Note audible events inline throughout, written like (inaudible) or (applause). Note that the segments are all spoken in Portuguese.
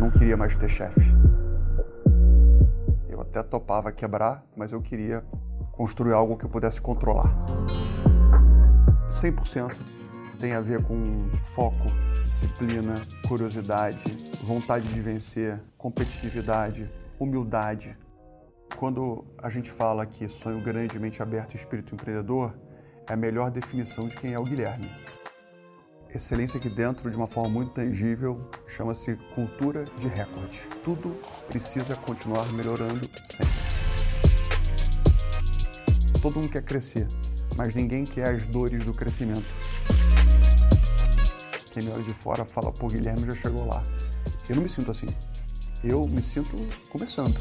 Não queria mais ter chefe. Eu até topava quebrar, mas eu queria construir algo que eu pudesse controlar. 100% tem a ver com foco, disciplina, curiosidade, vontade de vencer, competitividade, humildade. Quando a gente fala que sonho grande, mente aberta e espírito empreendedor, é a melhor definição de quem é o Guilherme. Excelência aqui dentro, de uma forma muito tangível, chama-se cultura de recorde. Tudo precisa continuar melhorando sempre. Todo mundo quer crescer, mas ninguém quer as dores do crescimento. Quem me olha de fora fala, pô, Guilherme já chegou lá. Eu não me sinto assim. Eu me sinto começando.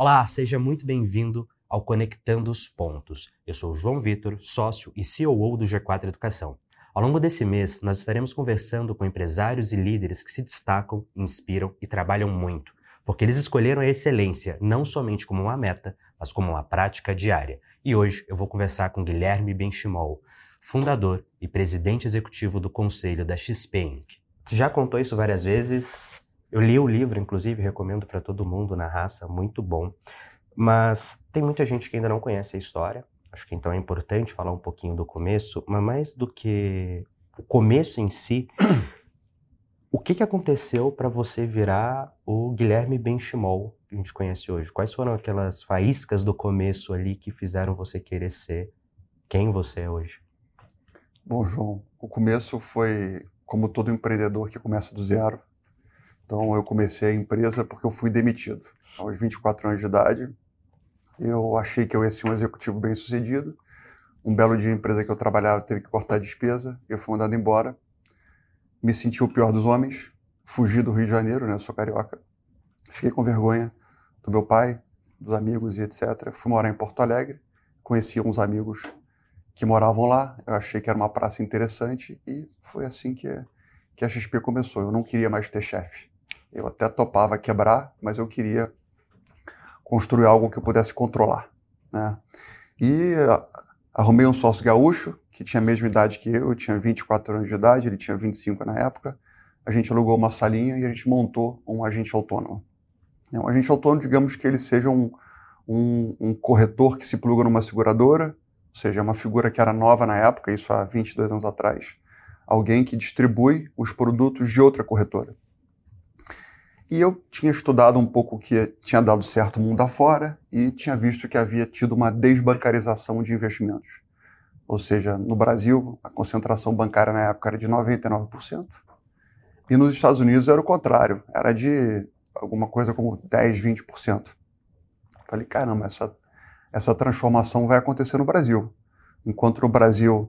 Olá, seja muito bem-vindo ao Conectando os Pontos. Eu sou João Vitor, sócio e CEO do G4 Educação. Ao longo desse mês, nós estaremos conversando com empresários e líderes que se destacam, inspiram e trabalham muito, porque eles escolheram a excelência não somente como uma meta, mas como uma prática diária. E hoje eu vou conversar com Guilherme Benchimol, fundador e presidente executivo do conselho da XP Inc. Você já contou isso várias vezes, eu li o livro, inclusive, recomendo para todo mundo na raça, muito bom. Mas tem muita gente que ainda não conhece a história. Acho que então é importante falar um pouquinho do começo, mas mais do que o começo em si, o que, que aconteceu para você virar o Guilherme Benchimol que a gente conhece hoje? Quais foram aquelas faíscas do começo ali que fizeram você querer ser quem você é hoje? Bom, João, o começo foi como todo empreendedor que começa do zero. Então, eu comecei a empresa porque eu fui demitido. Aos 24 anos de idade, eu achei que eu ia ser um executivo bem sucedido. Um belo dia, a empresa que eu trabalhava teve que cortar a despesa, eu fui mandado embora. Me senti o pior dos homens, fugi do Rio de Janeiro, né? Eu sou carioca. Fiquei com vergonha do meu pai, dos amigos e etc. Fui morar em Porto Alegre, conheci uns amigos que moravam lá, eu achei que era uma praça interessante e foi assim que, que a XP começou. Eu não queria mais ter chefe. Eu até topava quebrar, mas eu queria construir algo que eu pudesse controlar. Né? E arrumei um sócio gaúcho, que tinha a mesma idade que eu, eu tinha 24 anos de idade, ele tinha 25 na época. A gente alugou uma salinha e a gente montou um agente autônomo. Um agente autônomo, digamos que ele seja um, um, um corretor que se pluga numa seguradora, ou seja, uma figura que era nova na época, isso há 22 anos atrás. Alguém que distribui os produtos de outra corretora. E eu tinha estudado um pouco o que tinha dado certo mundo afora e tinha visto que havia tido uma desbancarização de investimentos. Ou seja, no Brasil, a concentração bancária na época era de 99%, e nos Estados Unidos era o contrário, era de alguma coisa como 10, 20%. Falei, caramba, essa, essa transformação vai acontecer no Brasil. Enquanto no Brasil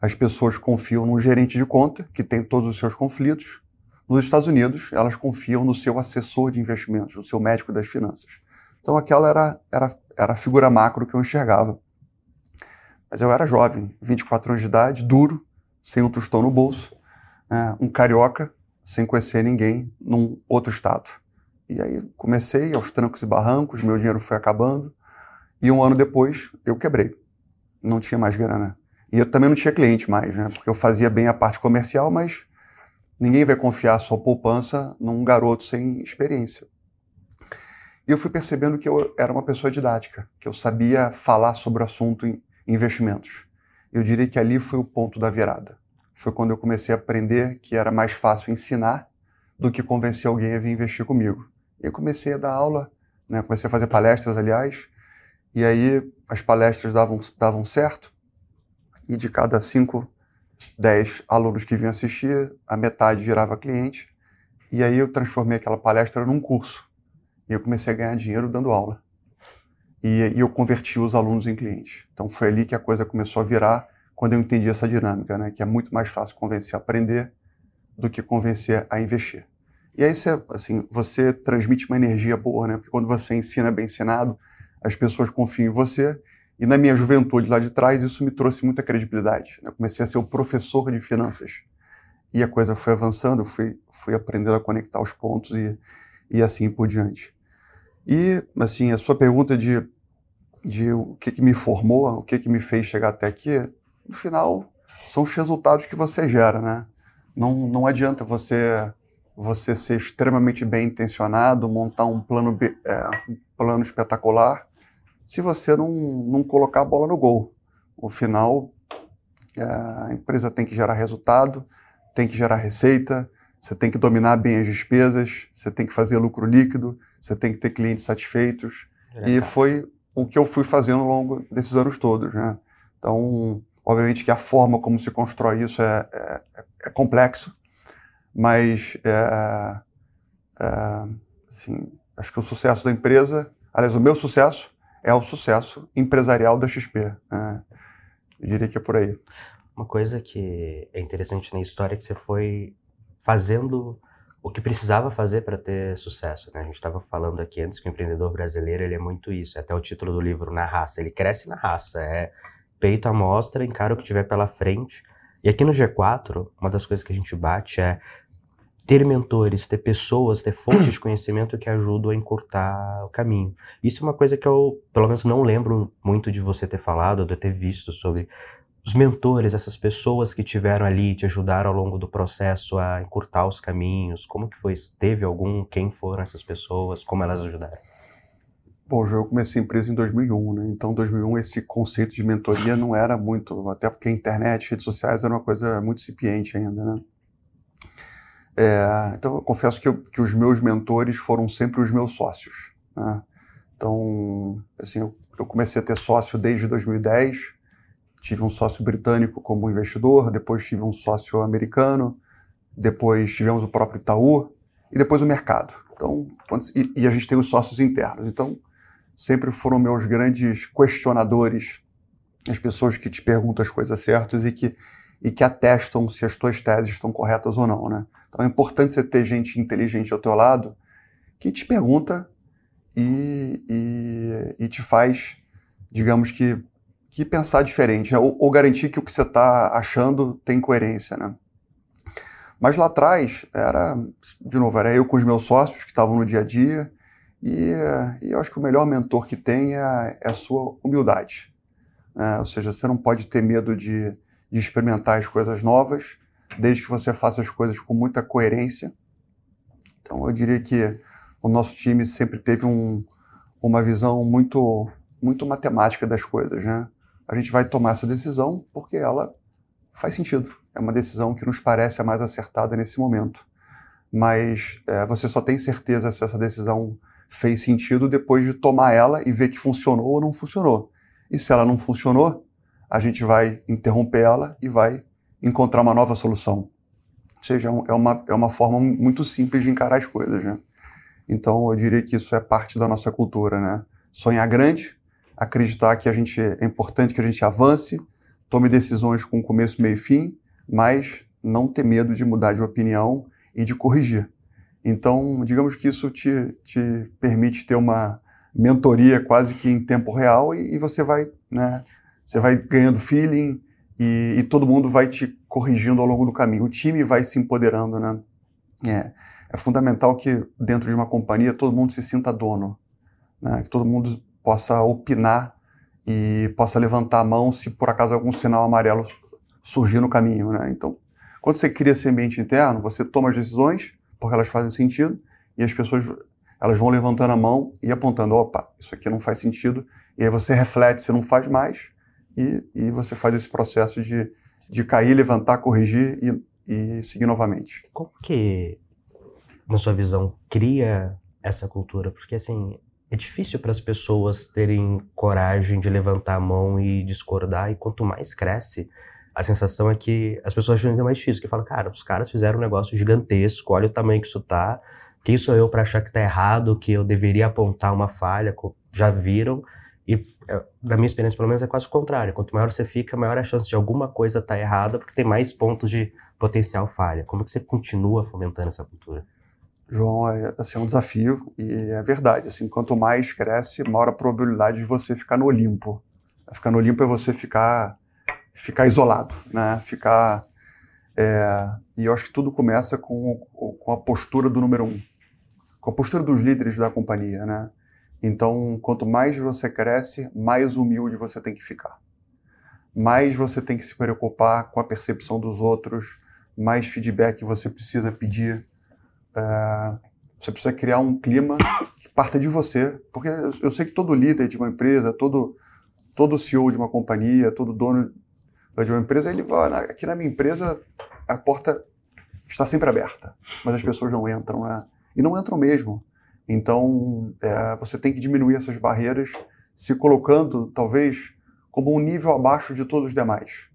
as pessoas confiam num gerente de conta, que tem todos os seus conflitos, nos Estados Unidos, elas confiam no seu assessor de investimentos, no seu médico das finanças. Então, aquela era, era, era a figura macro que eu enxergava. Mas eu era jovem, 24 anos de idade, duro, sem um tostão no bolso, né, um carioca, sem conhecer ninguém, num outro estado. E aí comecei aos trancos e barrancos, meu dinheiro foi acabando, e um ano depois eu quebrei. Não tinha mais grana. E eu também não tinha cliente mais, né? Porque eu fazia bem a parte comercial, mas Ninguém vai confiar sua poupança num garoto sem experiência. E eu fui percebendo que eu era uma pessoa didática, que eu sabia falar sobre o assunto em investimentos. Eu diria que ali foi o ponto da virada. Foi quando eu comecei a aprender que era mais fácil ensinar do que convencer alguém a vir investir comigo. E eu comecei a dar aula, né? comecei a fazer palestras, aliás, e aí as palestras davam, davam certo, e de cada cinco 10 alunos que vinham assistir, a metade virava cliente, e aí eu transformei aquela palestra num curso. E eu comecei a ganhar dinheiro dando aula. E, e eu converti os alunos em clientes. Então foi ali que a coisa começou a virar, quando eu entendi essa dinâmica, né? que é muito mais fácil convencer a aprender do que convencer a investir. E aí você, assim, você transmite uma energia boa, né? Porque quando você ensina bem ensinado, as pessoas confiam em você e na minha juventude lá de trás, isso me trouxe muita credibilidade. Eu comecei a ser o professor de finanças. E a coisa foi avançando, fui, fui aprendendo a conectar os pontos e, e assim por diante. E, assim, a sua pergunta de de o que, que me formou, o que, que me fez chegar até aqui, no final são os resultados que você gera, né? Não, não adianta você você ser extremamente bem intencionado, montar um plano, é, um plano espetacular, se você não, não colocar a bola no gol. No final, é, a empresa tem que gerar resultado, tem que gerar receita, você tem que dominar bem as despesas, você tem que fazer lucro líquido, você tem que ter clientes satisfeitos. É. E foi o que eu fui fazendo ao longo desses anos todos. Né? Então, obviamente que a forma como se constrói isso é, é, é complexo, mas é, é, assim, acho que o sucesso da empresa, aliás, o meu sucesso é o sucesso empresarial da XP. Né? Eu diria que é por aí. Uma coisa que é interessante na história é que você foi fazendo o que precisava fazer para ter sucesso. Né? A gente estava falando aqui antes que o empreendedor brasileiro ele é muito isso, é até o título do livro Na Raça. Ele cresce na raça, é peito à mostra, encara o que tiver pela frente. E aqui no G4, uma das coisas que a gente bate é ter mentores, ter pessoas, ter fontes de conhecimento que ajudam a encurtar o caminho. Isso é uma coisa que eu, pelo menos, não lembro muito de você ter falado, de ter visto sobre os mentores, essas pessoas que tiveram ali, te ajudaram ao longo do processo a encurtar os caminhos. Como que foi? Teve algum? Quem foram essas pessoas? Como elas ajudaram? Bom, eu comecei a empresa em 2001, né? Então, em 2001, esse conceito de mentoria não era muito, até porque a internet, redes sociais era uma coisa muito incipiente ainda, né? É, então, eu confesso que, eu, que, os meus mentores foram sempre os meus sócios. Né? Então, assim, eu, eu, comecei a ter sócio desde 2010. Tive um sócio britânico como investidor, depois tive um sócio americano, depois tivemos o próprio Itaú e depois o mercado. Então, e, e a gente tem os sócios internos. Então, sempre foram meus grandes questionadores, as pessoas que te perguntam as coisas certas e que e que atestam se as tuas teses estão corretas ou não, né? Então é importante você ter gente inteligente ao teu lado que te pergunta e, e, e te faz, digamos que, que pensar diferente, né? ou, ou, garantir que o que você está achando tem coerência, né? Mas lá atrás, era, de novo, era eu com os meus sócios que estavam no dia a dia, e, e eu acho que o melhor mentor que tem é, é a sua humildade. Né? Ou seja, você não pode ter medo de, de experimentar as coisas novas, desde que você faça as coisas com muita coerência. Então, eu diria que o nosso time sempre teve um, uma visão muito, muito matemática das coisas, né? A gente vai tomar essa decisão porque ela faz sentido. É uma decisão que nos parece a mais acertada nesse momento. Mas é, você só tem certeza se essa decisão fez sentido depois de tomar ela e ver que funcionou ou não funcionou. E se ela não funcionou, a gente vai interromper ela e vai encontrar uma nova solução. Ou seja, é, é uma, é uma forma muito simples de encarar as coisas, né? Então, eu diria que isso é parte da nossa cultura, né? Sonhar grande, acreditar que a gente é importante que a gente avance, tome decisões com começo, meio e fim, mas não ter medo de mudar de opinião e de corrigir. Então, digamos que isso te, te permite ter uma mentoria quase que em tempo real e, e você vai, né, você vai ganhando feeling e, e, todo mundo vai te corrigindo ao longo do caminho. O time vai se empoderando, né? É, é fundamental que dentro de uma companhia todo mundo se sinta dono, né? que todo mundo possa opinar e possa levantar a mão se por acaso algum sinal amarelo surgir no caminho, né? Então, quando você cria esse ambiente interno, você toma as decisões porque elas fazem sentido e as pessoas elas vão levantando a mão e apontando, opa, isso aqui não faz sentido. E aí você reflete, você não faz mais e, e você faz esse processo de, de cair, levantar, corrigir e, e seguir novamente. Como que, na sua visão, cria essa cultura? Porque, assim, é difícil para as pessoas terem coragem de levantar a mão e discordar, e quanto mais cresce, a sensação é que as pessoas acham é mais difícil, que falam, cara, os caras fizeram um negócio gigantesco, olha o tamanho que isso tá, quem sou eu para achar que tá errado, que eu deveria apontar uma falha, já viram, e, é, na minha experiência, pelo menos, é quase o contrário. Quanto maior você fica, maior a chance de alguma coisa estar tá errada, porque tem mais pontos de potencial falha. Como que você continua fomentando essa cultura? João, é, assim, é um desafio e é verdade. Assim, quanto mais cresce, maior a probabilidade de você ficar no Olimpo. Ficar no Olimpo é você ficar, ficar isolado, né? Ficar... É, e eu acho que tudo começa com, com a postura do número um, com a postura dos líderes da companhia, né? Então, quanto mais você cresce, mais humilde você tem que ficar. Mais você tem que se preocupar com a percepção dos outros, mais feedback você precisa pedir. É, você precisa criar um clima que parta de você. Porque eu sei que todo líder de uma empresa, todo, todo CEO de uma companhia, todo dono de uma empresa, ele vai, aqui na minha empresa, a porta está sempre aberta, mas as pessoas não entram, né? E não entram mesmo. Então, é, você tem que diminuir essas barreiras, se colocando, talvez, como um nível abaixo de todos os demais.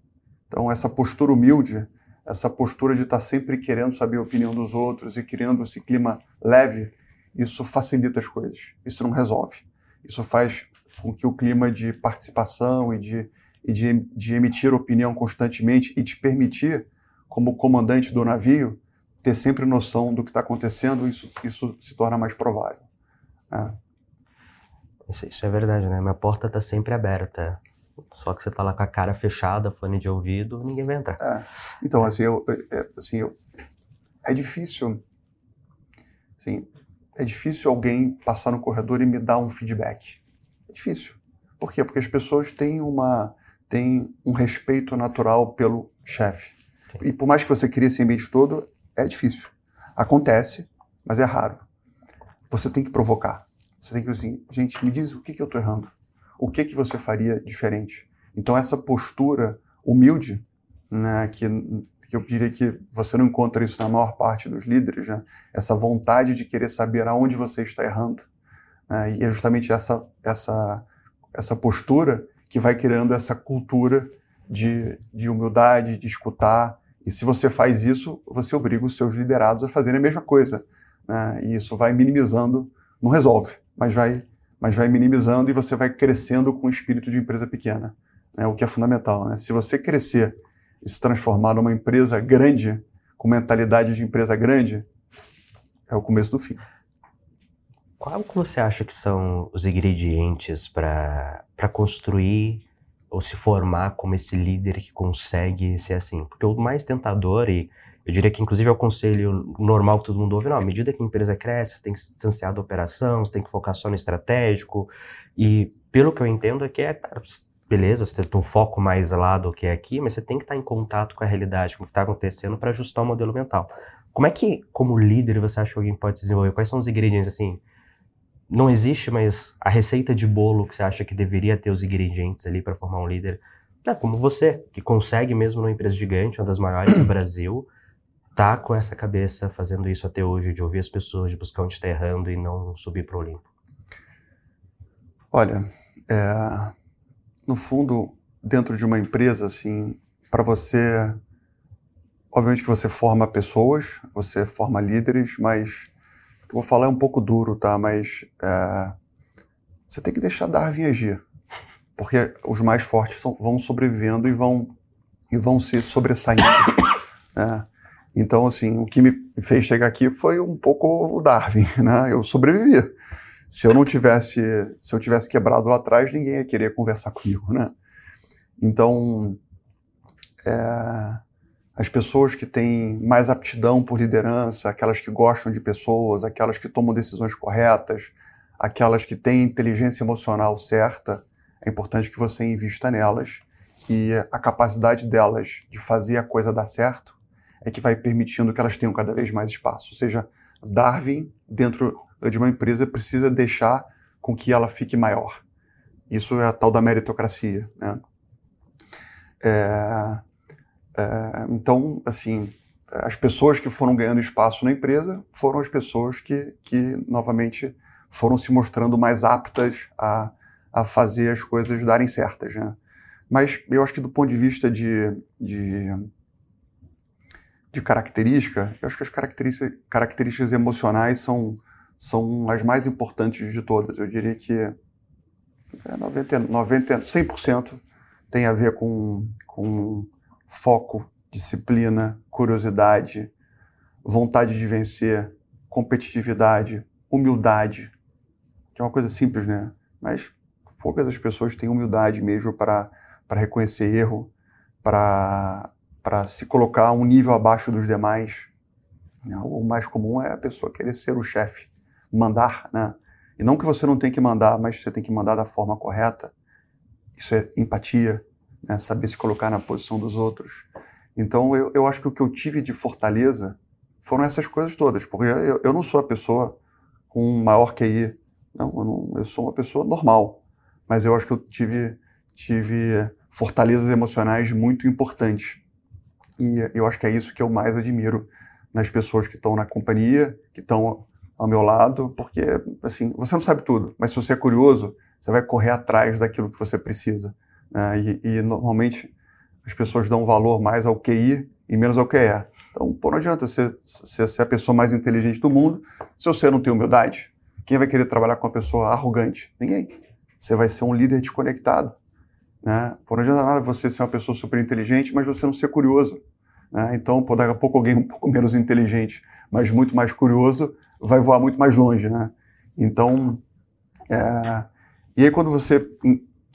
Então, essa postura humilde, essa postura de estar sempre querendo saber a opinião dos outros e criando esse clima leve, isso facilita as coisas. Isso não resolve. Isso faz com que o clima de participação e de, e de, de emitir opinião constantemente e te permitir, como comandante do navio, ter sempre noção do que está acontecendo, isso, isso se torna mais provável. É. Isso, isso, é verdade, né? Minha porta está sempre aberta. Só que você está lá com a cara fechada, fone de ouvido, ninguém vai entrar. É. Então, assim, eu, é, assim eu, é difícil. Assim, é difícil alguém passar no corredor e me dar um feedback. É difícil. Por quê? Porque as pessoas têm, uma, têm um respeito natural pelo chefe. E por mais que você crie esse ambiente todo, é difícil. Acontece, mas é raro. Você tem que provocar. Você tem que assim, gente, me diz o que, que eu estou errando. O que, que você faria diferente? Então, essa postura humilde, né, que, que eu diria que você não encontra isso na maior parte dos líderes, né? essa vontade de querer saber aonde você está errando. Né? E é justamente essa, essa, essa postura que vai criando essa cultura de, de humildade, de escutar, e se você faz isso, você obriga os seus liderados a fazerem a mesma coisa. Né? E isso vai minimizando, não resolve, mas vai, mas vai minimizando e você vai crescendo com o espírito de empresa pequena, né? o que é fundamental. Né? Se você crescer e se transformar numa empresa grande, com mentalidade de empresa grande, é o começo do fim. Qual que você acha que são os ingredientes para construir ou se formar como esse líder que consegue ser assim. Porque o mais tentador, e eu diria que inclusive é o conselho normal que todo mundo ouve, não, à medida que a empresa cresce, você tem que se distanciar da operação, você tem que focar só no estratégico, e pelo que eu entendo é que é, beleza, você tem um foco mais lá do que aqui, mas você tem que estar em contato com a realidade, com o que está acontecendo para ajustar o modelo mental. Como é que, como líder, você acha que alguém pode se desenvolver? Quais são os ingredientes, assim, não existe, mas a receita de bolo que você acha que deveria ter os ingredientes ali para formar um líder, é como você, que consegue mesmo numa empresa gigante, uma das maiores do Brasil, tá com essa cabeça fazendo isso até hoje, de ouvir as pessoas, de buscar onde está errando e não subir para o Olimpo? Olha, é, no fundo, dentro de uma empresa, assim, para você, obviamente que você forma pessoas, você forma líderes, mas vou falar um pouco duro, tá? Mas é, você tem que deixar Darwin agir, porque os mais fortes são, vão sobrevivendo e vão e vão se sobressaindo. (coughs) Né? Então, assim, o que me fez chegar aqui foi um pouco o Darwin, (laughs) né? Eu sobrevivi. Se eu não tivesse, se eu tivesse quebrado lá atrás, ninguém ia querer conversar comigo, né? Então, é, as pessoas que têm mais aptidão por liderança, aquelas que gostam de pessoas, aquelas que tomam decisões corretas, aquelas que têm inteligência emocional certa, é importante que você invista nelas e a capacidade delas de fazer a coisa dar certo é que vai permitindo que elas tenham cada vez mais espaço. Ou seja, Darwin, dentro de uma empresa, precisa deixar com que ela fique maior. Isso é a tal da meritocracia. Né? É, é, então, assim, as pessoas que foram ganhando espaço na empresa foram as pessoas que, que novamente, foram se mostrando mais aptas a, a fazer as coisas darem certas. Né? Mas eu acho que do ponto de vista de, de, de característica, eu acho que as características, características emocionais são, são as mais importantes de todas. Eu diria que é 90, 90, 100% tem a ver com, com foco, disciplina, curiosidade, vontade de vencer, competitividade, humildade, que é uma coisa simples, né? Mas poucas das pessoas têm humildade mesmo para reconhecer erro, para se colocar um nível abaixo dos demais. O mais comum é a pessoa querer ser o chefe, mandar, né? E não que você não tem que mandar, mas você tem que mandar da forma correta. Isso é empatia, né? saber se colocar na posição dos outros. Então, eu, eu acho que o que eu tive de fortaleza foram essas coisas todas, porque eu, eu não sou a pessoa com maior QI, não eu, não, eu sou uma pessoa normal, mas eu acho que eu tive, tive fortalezas emocionais muito importantes. E eu acho que é isso que eu mais admiro nas pessoas que estão na companhia, que estão ao meu lado, porque, assim, você não sabe tudo, mas se você é curioso, você vai correr atrás daquilo que você precisa. Né? E, e, normalmente as pessoas dão valor mais ao QI e menos ao QE. Então, pô, não adianta você ser a pessoa mais inteligente do mundo se você não tem humildade. Quem vai querer trabalhar com uma pessoa arrogante? Ninguém. Você vai ser um líder desconectado. Né? Pô, não adianta nada você ser uma pessoa super inteligente, mas você não ser curioso. Né? Então, pô, daqui a pouco alguém (laughs) um pouco menos inteligente, mas muito mais curioso, vai voar muito mais longe, né? Então, é... e aí quando você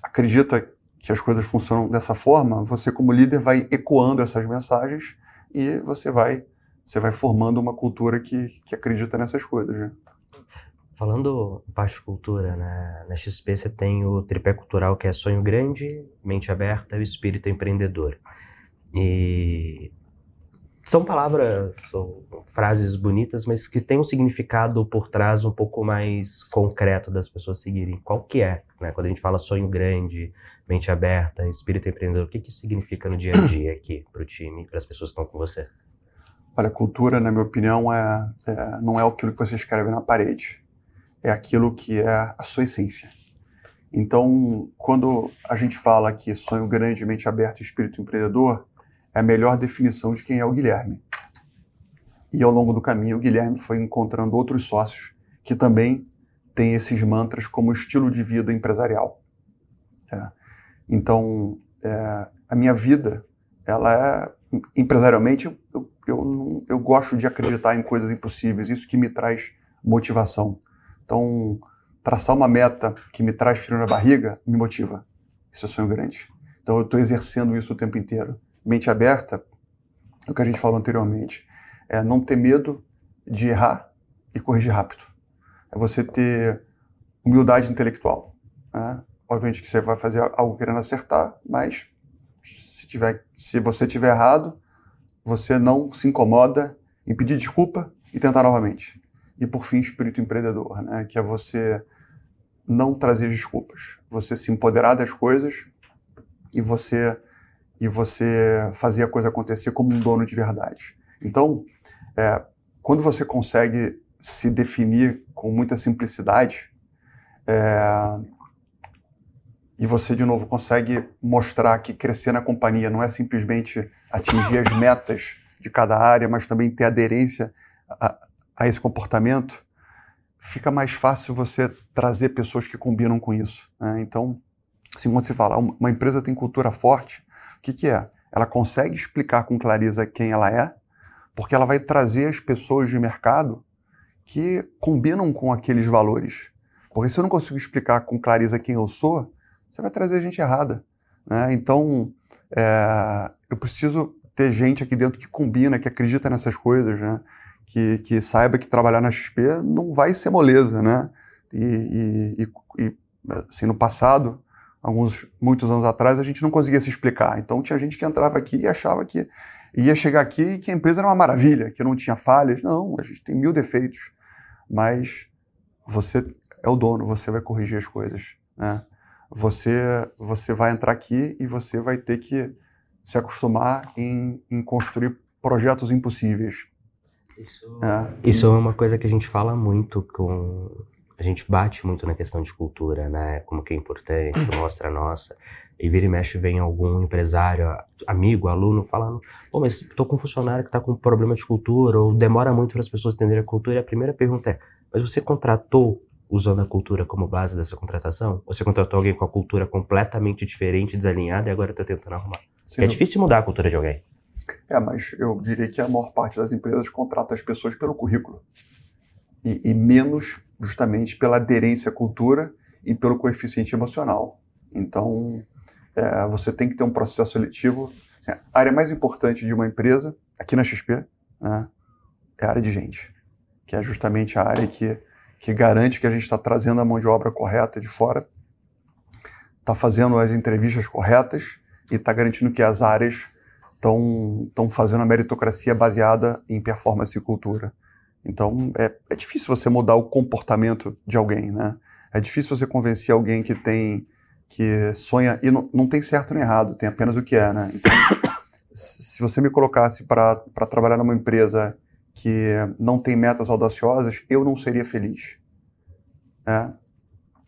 acredita que as coisas funcionam dessa forma, você como líder vai ecoando essas mensagens e você vai você vai formando uma cultura que, que acredita nessas coisas, né? Falando parte de cultura, né? na XP você tem o tripé cultural que é sonho grande, mente aberta e espírito empreendedor. E são palavras ou frases bonitas, mas que têm um significado por trás um pouco mais concreto das pessoas seguirem. Qual que é? Né? Quando a gente fala sonho grande, mente aberta, espírito empreendedor, o que, que significa no dia a (clears throat) dia aqui para o time, para as pessoas que estão com você? Olha, cultura, na minha opinião, é, é, não é aquilo que você escreve na parede. É aquilo que é a sua essência. Então, quando a gente fala que sonho grande, mente aberta e espírito empreendedor, é a melhor definição de quem é o Guilherme. E ao longo do caminho, o Guilherme foi encontrando outros sócios que também têm esses mantras como estilo de vida empresarial. É. Então, é, a minha vida, ela é, empresarialmente, eu, eu, eu, gosto de acreditar em coisas impossíveis, isso que me traz motivação. Então, traçar uma meta que me traz frio na barriga me motiva. Isso é sonho grande. Então, eu estou exercendo isso o tempo inteiro mente aberta, é o que a gente falou anteriormente, é não ter medo de errar e corrigir rápido. É você ter humildade intelectual. Né? Obviamente que você vai fazer algo querendo acertar, mas se, tiver, se você tiver errado, você não se incomoda em pedir desculpa e tentar novamente. E por fim, espírito empreendedor, né? que é você não trazer desculpas, você se empoderar das coisas e você e você fazer a coisa acontecer como um dono de verdade. Então, é, quando você consegue se definir com muita simplicidade, é, e você, de novo, consegue mostrar que crescer na companhia não é simplesmente atingir as metas de cada área, mas também ter aderência a, a esse comportamento, fica mais fácil você trazer pessoas que combinam com isso. Né? Então, assim, quando se fala, uma empresa tem cultura forte, o que, que é? Ela consegue explicar com clareza quem ela é, porque ela vai trazer as pessoas de mercado que combinam com aqueles valores. Porque se eu não consigo explicar com clareza quem eu sou, você vai trazer gente errada. Né? Então, é, eu preciso ter gente aqui dentro que combina, que acredita nessas coisas, né? que, que saiba que trabalhar na XP não vai ser moleza. Né? E, e, e assim, no passado, alguns muitos anos atrás, a gente não conseguia se explicar. Então tinha gente que entrava aqui e achava que ia chegar aqui e que a empresa era uma maravilha, que não tinha falhas. Não, a gente tem mil defeitos, mas você é o dono, você vai corrigir as coisas, né? Você você vai entrar aqui e você vai ter que se acostumar em, em construir projetos impossíveis. Isso é. isso é uma coisa que a gente fala muito com a gente bate muito na questão de cultura, né? Como que é importante, (clears throat) mostra a nossa. E vira e mexe vem algum empresário, amigo, aluno, falando: pô, mas tô com um funcionário que tá com problema de cultura, ou demora muito para as pessoas entenderem a cultura. E a primeira pergunta é: mas você contratou usando a cultura como base dessa contratação? Ou você contratou alguém com a cultura completamente diferente, desalinhada, e agora tá tentando arrumar? Sim, é difícil mudar a cultura de alguém. É, mas eu diria que a maior parte das empresas contrata as pessoas pelo currículo. E, e menos justamente pela aderência à cultura e pelo coeficiente emocional. Então, é, você tem que ter um processo seletivo. Assim, a área mais importante de uma empresa, aqui na XP, né, é a área de gente, que é justamente a área que, que garante que a gente está trazendo a mão de obra correta de fora, está fazendo as entrevistas corretas e está garantindo que as áreas estão fazendo a meritocracia baseada em performance e cultura. Então, é, é difícil você mudar o comportamento de alguém, né? É difícil você convencer alguém que tem que sonha e não, não tem certo nem errado, tem apenas o que é, né? Então, se você me colocasse para trabalhar numa empresa que não tem metas audaciosas, eu não seria feliz. Né?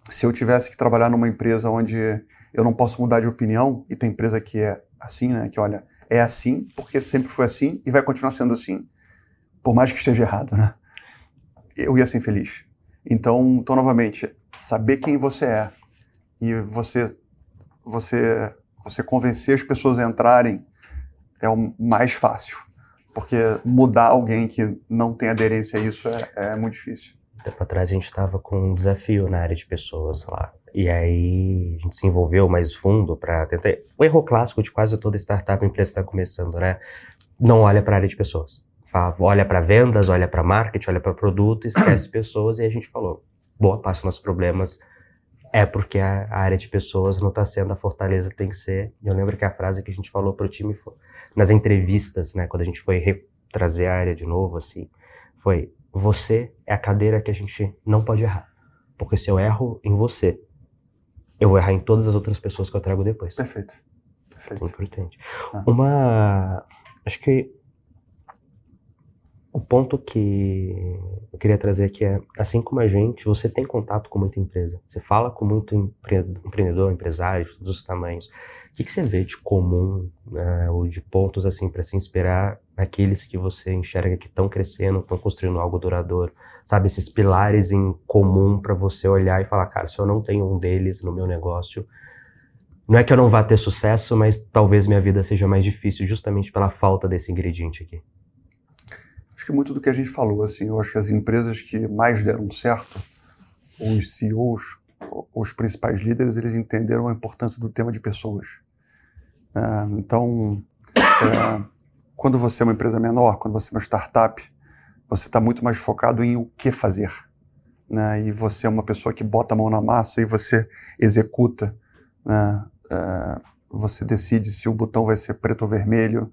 Se eu tivesse que trabalhar numa empresa onde eu não posso mudar de opinião, e tem empresa que é assim, né? Que olha, é assim porque sempre foi assim e vai continuar sendo assim, por mais que esteja errado, né? Eu ia ser infeliz. Então, então novamente, saber quem você é e você você você convencer as pessoas a entrarem é o mais fácil, porque mudar alguém que não tem aderência a isso é, é muito difícil. Tempo atrás a gente estava com um desafio na área de pessoas lá. E aí a gente se envolveu mais fundo para tentar. O erro clássico de quase toda startup empresa está começando, né? Não olha para a área de pessoas. Olha para vendas, olha para marketing, olha para produto, esquece (clears throat) pessoas. E a gente falou: boa parte dos nossos problemas é porque a, a área de pessoas não está sendo a fortaleza que tem que ser. Eu lembro que a frase que a gente falou para o time foi, nas entrevistas, né, quando a gente foi trazer a área de novo, assim, foi: você é a cadeira que a gente não pode errar. Porque se eu erro em você, eu vou errar em todas as outras pessoas que eu trago depois. Perfeito. Perfeito. Importante. Ah. Uma. Acho que o ponto que eu queria trazer aqui é, assim como a gente, você tem contato com muita empresa, você fala com muito empreendedor, empresário, de todos os tamanhos. O que, que você vê de comum uh, ou de pontos assim para se inspirar naqueles que você enxerga que estão crescendo, estão construindo algo duradouro? Sabe, esses pilares em comum para você olhar e falar, cara, se eu não tenho um deles no meu negócio, não é que eu não vá ter sucesso, mas talvez minha vida seja mais difícil justamente pela falta desse ingrediente aqui. Acho que muito do que a gente falou, assim, eu acho que as empresas que mais deram certo, os CEOs, os principais líderes, eles entenderam a importância do tema de pessoas. É, então, é, quando você é uma empresa menor, quando você é uma startup, você está muito mais focado em o que fazer. Né? E você é uma pessoa que bota a mão na massa e você executa. Né? É, você decide se o botão vai ser preto ou vermelho,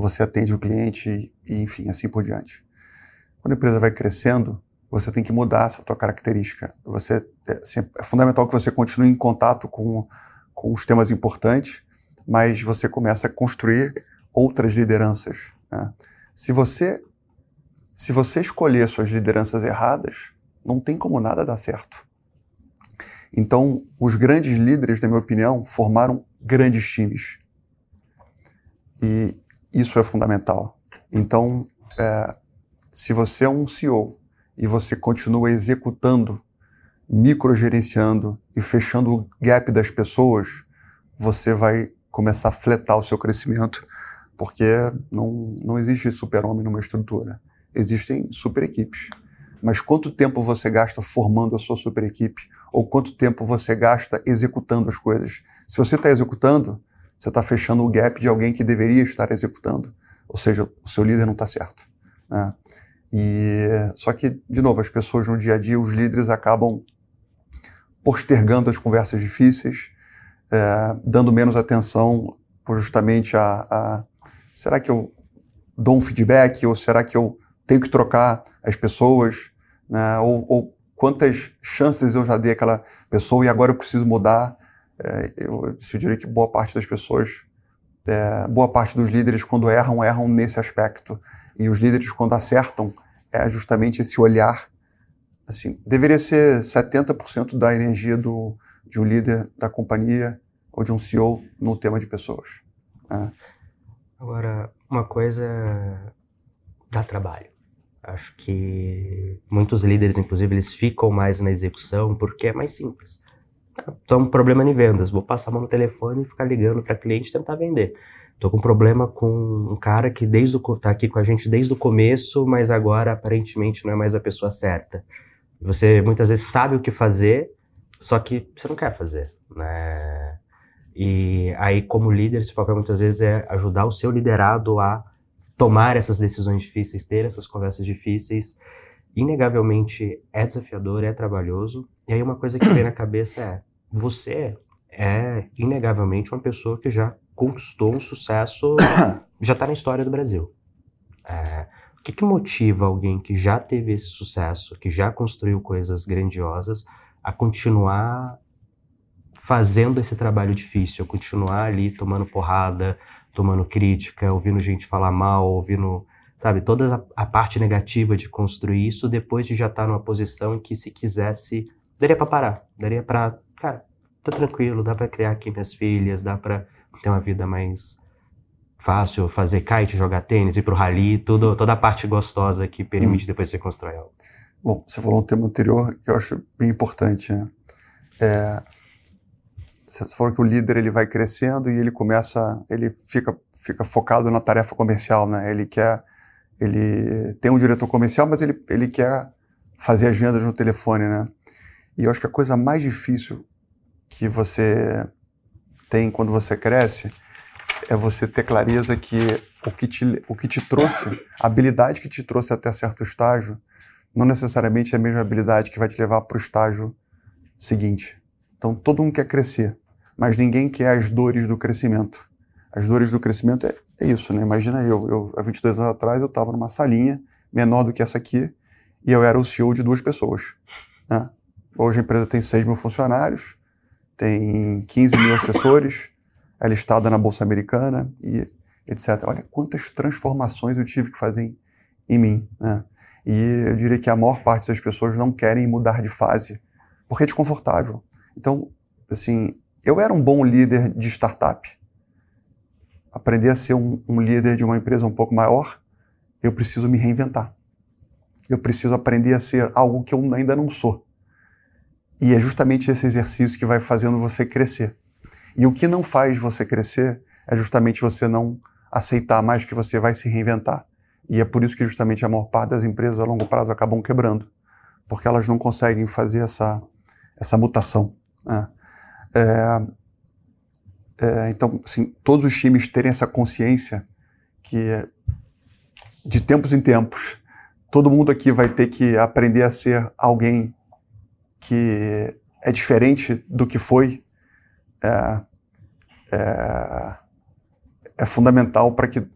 você atende o cliente e, enfim, assim por diante. Quando a empresa vai crescendo, você tem que mudar essa tua característica. Você, é, assim, é fundamental que você continue em contato com, com os temas importantes, mas você começa a construir outras lideranças. Né? Se você se você escolher suas lideranças erradas, não tem como nada dar certo. Então, os grandes líderes, na minha opinião, formaram grandes times. E isso é fundamental. Então, é, se você é um CEO e você continua executando, microgerenciando e fechando o gap das pessoas, você vai começar a fletar o seu crescimento, porque não, não existe super-homem numa estrutura. Existem super equipes. Mas quanto tempo você gasta formando a sua super equipe? Ou quanto tempo você gasta executando as coisas? Se você está executando, você está fechando o gap de alguém que deveria estar executando. Ou seja, o seu líder não está certo. Né? E, só que, de novo, as pessoas no dia a dia, os líderes acabam postergando as conversas difíceis, é, dando menos atenção justamente a, a, será que eu dou um feedback ou será que eu tenho que trocar as pessoas, né? ou, ou quantas chances eu já dei àquela pessoa e agora eu preciso mudar é, eu, eu diria que boa parte das pessoas, é, boa parte dos líderes, quando erram, erram nesse aspecto. E os líderes, quando acertam, é justamente esse olhar. Assim, deveria ser 70% da energia do, de um líder da companhia ou de um CEO no tema de pessoas. Né? Agora, uma coisa dá trabalho. Acho que muitos líderes, inclusive, eles ficam mais na execução porque é mais simples. Estou com problema em vendas, vou passar a mão no telefone e ficar ligando para cliente tentar vender. Estou com problema com um cara que desde o, tá aqui com a gente desde o começo, mas agora aparentemente não é mais a pessoa certa. Você muitas vezes sabe o que fazer, só que você não quer fazer, né? E aí, como líder, esse papel muitas vezes é ajudar o seu liderado a tomar essas decisões difíceis, ter essas conversas difíceis inegavelmente é desafiador, é trabalhoso. E aí uma coisa que vem na cabeça é: você é inegavelmente uma pessoa que já conquistou um sucesso, (coughs) já está na história do Brasil. É, o que, que motiva alguém que já teve esse sucesso, que já construiu coisas grandiosas, a continuar fazendo esse trabalho difícil, continuar ali tomando porrada, tomando crítica, ouvindo gente falar mal, ouvindo, sabe, toda a, a parte negativa de construir isso depois de já estar tá numa posição em que se quisesse, daria para parar, daria para, cara, tá tranquilo, dá para criar aqui minhas filhas, dá para ter uma vida mais fácil, fazer kite, jogar tênis, ir pro rally, tudo, toda a parte gostosa que permite hum. depois você constrói algo. Bom, você falou um tema anterior que eu acho bem importante, né? É, você falou que o líder ele vai crescendo e ele começa, ele fica, fica focado na tarefa comercial, né? Ele quer, ele tem um diretor comercial, mas ele, ele quer fazer as vendas no telefone, né? E eu acho que a coisa mais difícil que você tem quando você cresce é você ter clareza que o que te, o que te trouxe, a habilidade que te trouxe até certo estágio, não necessariamente é a mesma habilidade que vai te levar para o estágio seguinte. Então todo mundo quer crescer, mas ninguém quer as dores do crescimento. As dores do crescimento é, é isso, né? Imagina eu, eu, há 22 anos atrás, eu estava numa salinha menor do que essa aqui e eu era o CEO de duas pessoas. Né? Hoje a empresa tem 6 mil funcionários, tem 15 mil assessores, é listada na Bolsa Americana e etc. Olha quantas transformações eu tive que fazer em, em mim. Né? E eu diria que a maior parte das pessoas não querem mudar de fase, porque é desconfortável. Então, assim, eu era um bom líder de startup. Aprender a ser um, um líder de uma empresa um pouco maior, eu preciso me reinventar. Eu preciso aprender a ser algo que eu ainda não sou. E é justamente esse exercício que vai fazendo você crescer. E o que não faz você crescer é justamente você não aceitar mais que você vai se reinventar. E é por isso que justamente a maior parte das empresas a longo prazo acabam quebrando, porque elas não conseguem fazer essa, essa mutação. Né? É, é, então, assim, todos os times terem essa consciência que de tempos em tempos todo mundo aqui vai ter que aprender a ser alguém que é diferente do que foi, é, é, é fundamental para que,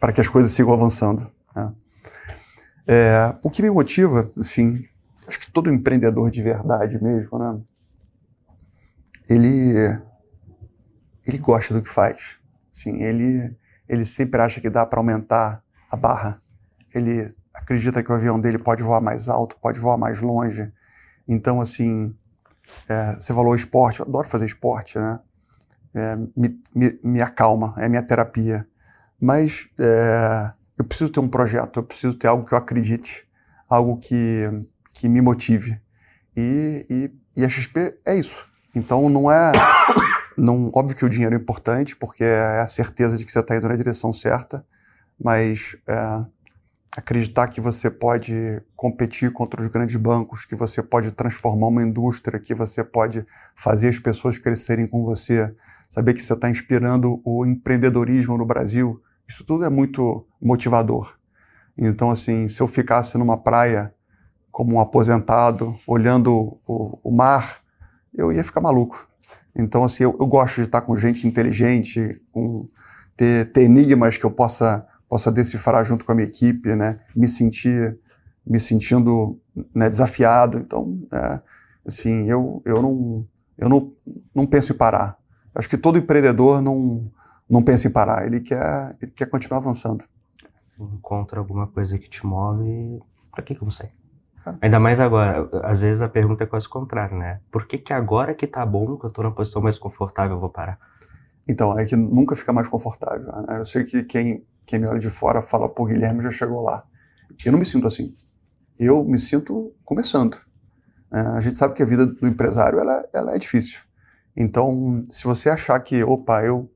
para que as coisas sigam avançando. Né? É, o que me motiva, assim, acho que todo empreendedor de verdade mesmo, né? Ele, ele gosta do que faz. Assim, ele, ele sempre acha que dá para aumentar a barra. Ele acredita que o avião dele pode voar mais alto, pode voar mais longe, então, assim, é, você falou esporte, eu adoro fazer esporte, né? É, me, me, me, acalma, é minha terapia. Mas é, eu preciso ter um projeto, eu preciso ter algo que eu acredite, algo que, que me motive. E, e, e a XP é isso. Então não é. Não, óbvio que o dinheiro é importante, porque é a certeza de que você está indo na direção certa, mas é, acreditar que você pode competir contra os grandes bancos, que você pode transformar uma indústria, que você pode fazer as pessoas crescerem com você, saber que você está inspirando o empreendedorismo no Brasil, isso tudo é muito motivador. Então, assim, se eu ficasse numa praia como um aposentado, olhando o, o mar, eu ia ficar maluco. Então, assim, eu, eu gosto de estar com gente inteligente, com, ter, ter enigmas que eu possa possa decifrar junto com a minha equipe, né? Me sentir, me sentindo né, desafiado. Então, é, assim, eu, eu não, eu não, não penso em parar. Acho que todo empreendedor não, não pensa em parar. Ele quer, ele quer continuar avançando. Se encontra alguma coisa que te move, para que que vou sair? É. Ainda mais agora, às vezes a pergunta é quase o contrário, né? Por que que agora que tá bom, que eu tô numa posição mais confortável, eu vou parar? Então, é que nunca fica mais confortável. Né? Eu sei que quem quem me olha de fora fala, pô, Guilherme já chegou lá. Eu não me sinto assim. Eu me sinto começando. É, a gente sabe que a vida do empresário ela, ela é difícil. Então, se você achar que, opa, eu